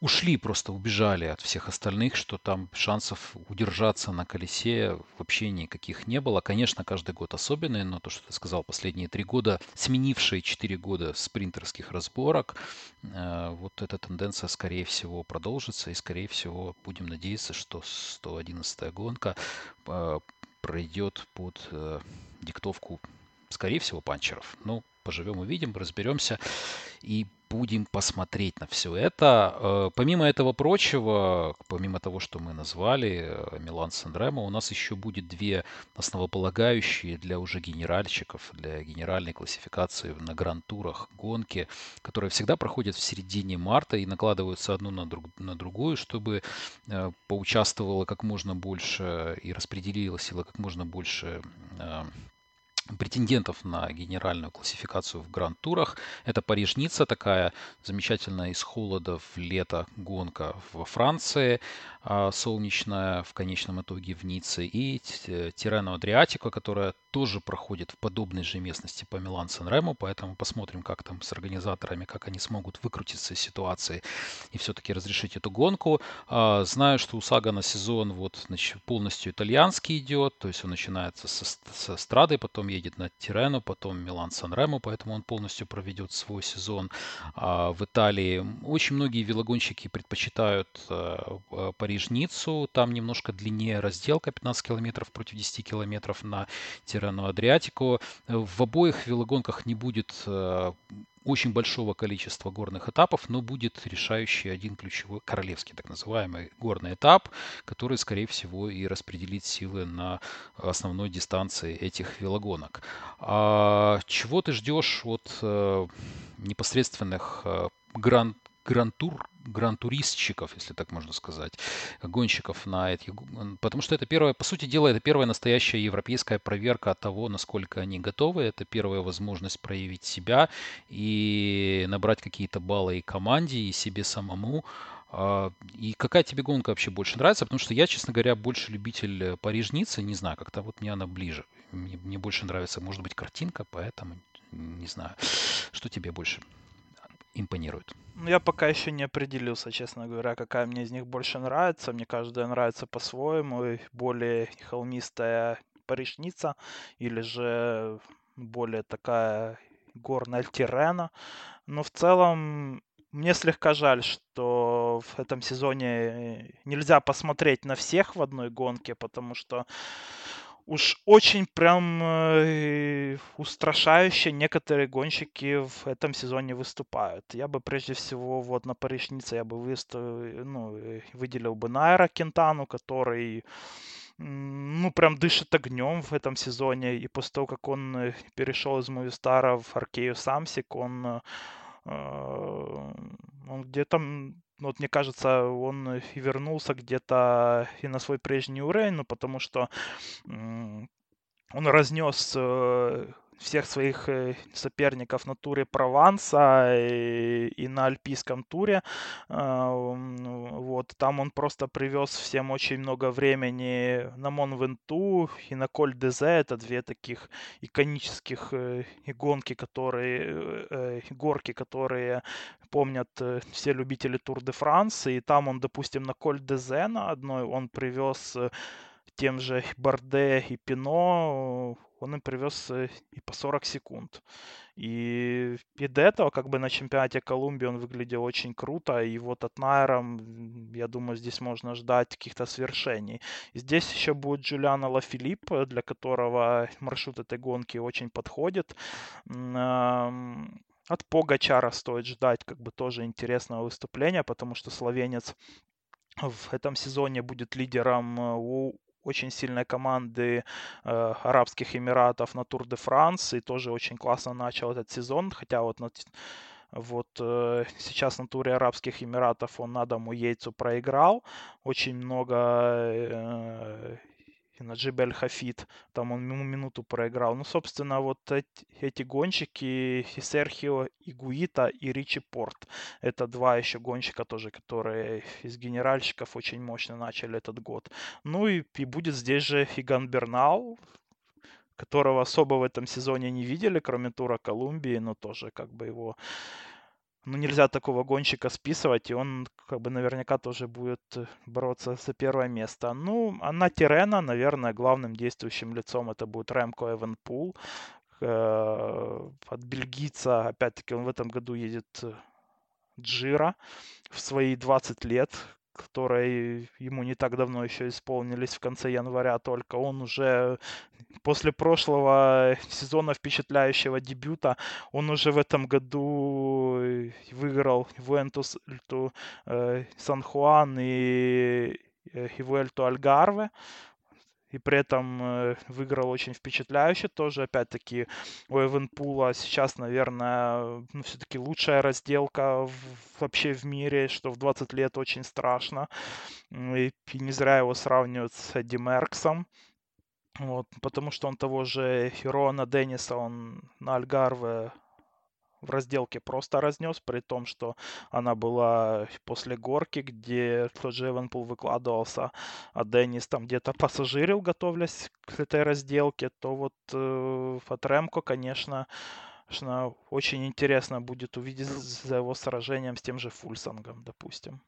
ушли, просто убежали от всех остальных, что там шансов удержаться на колесе вообще никаких не было. Конечно, каждый год особенный, но то, что ты сказал, последние три года, сменившие четыре года спринтерских разборок, э, вот эта тенденция, скорее всего, продолжится, и, скорее всего, будем надеяться, что 111-я гонка э, пройдет под э, диктовку, скорее всего, панчеров. Ну, поживем увидим, разберемся. И будем посмотреть на все это. Э, помимо этого прочего, помимо того, что мы назвали, э, Милан Санремо, у нас еще будет две основополагающие для уже генеральщиков, для генеральной классификации на гран-турах гонки, которые всегда проходят в середине марта и накладываются одну на, друг, на другую, чтобы э, поучаствовало как можно больше и распределила сила как можно больше претендентов на генеральную классификацию в гранд-турах. Это Париж-Ницца, такая замечательная из холода в лето гонка во Франции, а, солнечная в конечном итоге в Ницце, и Тирено Адриатико, которая тоже проходит в подобной же местности по Милан Сан Ремо, поэтому посмотрим, как там с организаторами, как они смогут выкрутиться из ситуации и все-таки разрешить эту гонку. А, знаю, что у Сагана сезон вот полностью итальянский идет, то есть он начинается со, со Страды, потом едет на Тирену, потом Милан Сан Ремо, поэтому он полностью проведет свой сезон а, в Италии. Очень многие велогонщики предпочитают а, Париж-Ниццу, там немножко длиннее разделка, 15 километров против 10 километров на Тирану Адриатику. В обоих велогонках не будет э, очень большого количества горных этапов, но будет решающий один ключевой королевский, так называемый горный этап, который, скорее всего, и распределит силы на основной дистанции этих велогонок. А чего ты ждешь от э, непосредственных э, гран гран-тур гран-туристчиков, если так можно сказать, гонщиков на этих... Потому что это первое, по сути дела, это первая настоящая европейская проверка того, насколько они готовы. Это первая возможность проявить себя и набрать какие-то баллы и команде, и себе самому. А, и какая тебе гонка вообще больше нравится? Потому что я, честно говоря, больше любитель э, Париж-Ницца. Не знаю, как-то вот мне она ближе. Мне, мне больше нравится, может быть, картинка, поэтому не знаю. Что тебе больше импонирует? Ну, я пока еще не определился, честно говоря, какая мне из них больше нравится. Мне каждая нравится по-своему. Более холмистая Париж-Ницца или же более такая горная Альтирена. Но в целом мне слегка жаль, что в этом сезоне нельзя посмотреть на всех в одной гонке, потому что уж очень прям э, устрашающе некоторые гонщики в этом сезоне выступают. Я бы прежде всего вот на Парижнице я бы выставил, ну, э, выделил бы Найра Кентану, который ну, прям дышит огнем в этом сезоне. И после того, как он э, перешел из Мувистара в Аркею Самсик, он он где-то, вот мне кажется, он и вернулся где-то и на свой прежний уровень, ну, потому что он разнес э, всех своих э, соперников на туре Прованса и, и на Альпийском туре. А, вот, там он просто привез всем очень много времени на Монвенту и на Коль Дезе. Это две таких иконических э, гонки, которые, э, горки, которые помнят все любители Тур де Франс. И там он, допустим, на Коль Дезе на одной он привез тем же Барде и Пино он им привез э, и по 40 секунд. И, и до этого, как бы на чемпионате Колумбии он выглядел очень круто, и вот от Найра, я думаю, здесь можно ждать каких-то свершений. И здесь еще будет Джулиана Лафилипп, для которого маршрут этой гонки очень подходит. От Погачара стоит ждать как бы тоже интересного выступления, потому что словенец в этом сезоне будет лидером э, очень сильной команды э, Арабских Эмиратов на Тур де Франс и тоже очень классно начал этот сезон, хотя вот на, вот э, сейчас на туре Арабских Эмиратов он Адаму Ейцу проиграл. Очень много э, и на Джибель Хафид, там он минуту проиграл. Ну, собственно, вот эти, эти гонщики, и Серхио Игуита и Ричи Порт, это два еще гонщика тоже, которые из генеральщиков очень мощно начали этот год. Ну и, и будет здесь же Фиган Бернал, которого особо в этом сезоне не видели, кроме тура Колумбии, но тоже как бы его ну, нельзя такого гонщика списывать, и он как бы наверняка тоже будет э, бороться за первое место. Ну, а на Тирена, наверное, главным действующим лицом это будет Ремко Эвенпул. Э, от бельгийца, опять-таки, он в этом году едет э, Джира в свои 20 лет, которые ему не так давно еще исполнились в конце января только. Он уже после прошлого сезона впечатляющего дебюта, он уже в этом году выиграл Вуэнтус э, Сан-Хуан и Вуэльту Альгарве и при этом э, выиграл очень впечатляюще тоже. Опять-таки у Эвенпула сейчас, наверное, ну, все-таки лучшая разделка в, вообще в мире, что в 20 лет очень страшно. И, и не зря его сравнивают с Эдди Мерксом. Вот, потому что он того же Хирона Денниса, он на Альгарве в разделке просто разнес, при том, что она была после горки, где тот же Эванпул выкладывался, а Деннис там где-то пассажирил, готовясь к этой разделке, то вот э, от Ремко, конечно, конечно, очень интересно будет увидеть за его сражением с тем же Фульсангом, допустим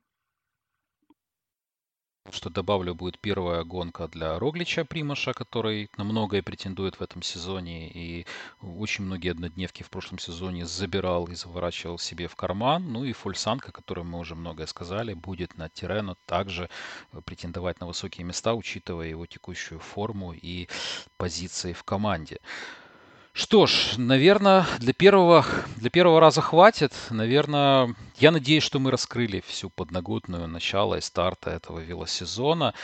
что добавлю, будет первая гонка для Роглича Примаша, который на многое претендует в этом сезоне. И очень многие однодневки в прошлом сезоне забирал и заворачивал себе в карман. Ну и Фульсанка, о котором мы уже многое сказали, будет на Тирену также претендовать на высокие места, учитывая его текущую форму и позиции в команде. Что ж, наверное, для первого, для первого раза хватит. Наверное, я надеюсь, что мы раскрыли всю подноготную начало и старта этого велосезона.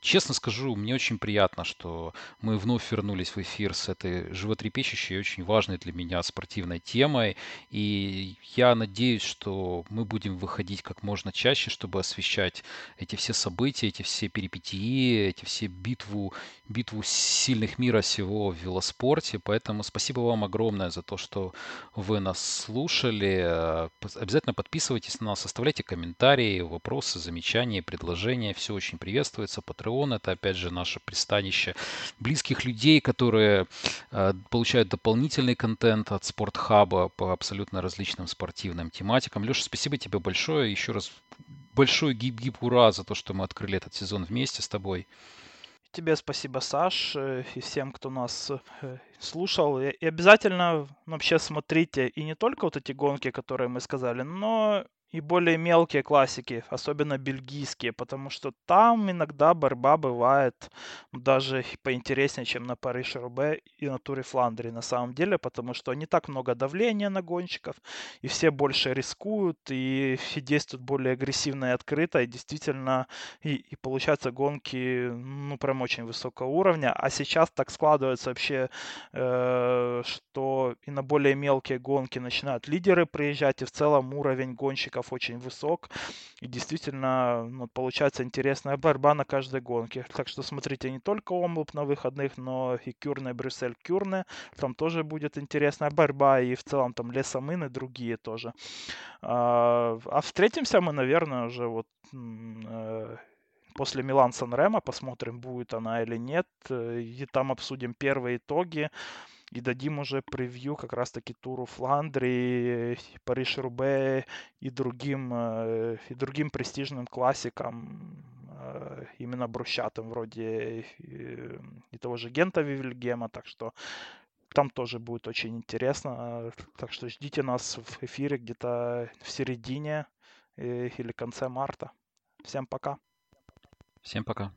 Честно скажу, мне очень приятно, что мы вновь вернулись в эфир с этой животрепещущей и очень важной для меня спортивной темой. И я надеюсь, что мы будем выходить как можно чаще, чтобы освещать эти все события, эти все перипетии, эти все битву, битву сильных мира сего в велоспорте. Поэтому Спасибо вам огромное за то, что вы нас слушали. Обязательно подписывайтесь на нас, оставляйте комментарии, вопросы, замечания, предложения. Все очень приветствуется. Patreon — это, опять же, наше пристанище близких людей, которые э, получают дополнительный контент от Спортхаба по абсолютно различным спортивным тематикам. Леша, спасибо тебе большое. Еще раз большой гип-гип ура за то, что мы открыли этот сезон вместе с тобой. Тебе спасибо, Саш, э, и всем, кто нас э, слушал. И обязательно вообще смотрите и не только вот эти гонки, которые мы сказали, но и более мелкие классики, особенно бельгийские, потому что там иногда борьба бывает даже поинтереснее, чем на Париж РБ и на Туре Фландрии на самом деле, потому что не так много давления на гонщиков, и все больше рискуют, и, и действуют более агрессивно и открыто, и действительно, и, и получаются гонки, ну, прям очень высокого уровня, а сейчас так складывается вообще, э, что и на более мелкие гонки начинают лидеры приезжать, и в целом уровень гонщиков соперников очень высок. И действительно, ну, получается интересная борьба на каждой гонке. Так что смотрите не только Омлуп на выходных, но и Кюрне, Брюссель, Кюрне. Там тоже будет интересная борьба. И в целом там Лесомын и другие тоже. А, а встретимся мы, наверное, уже вот э, после Милан Сан Ремо, посмотрим, будет она или нет, э, и там обсудим первые итоги и дадим уже превью как раз-таки туру Фландрии, Париж-Рубе и другим, э, и другим престижным классикам, э, именно брусчатым, вроде и, и того же Гента Вивельгема, так что там тоже будет очень интересно. Так что ждите нас в эфире где-то в середине э, или конце марта. Всем пока. Всем пока.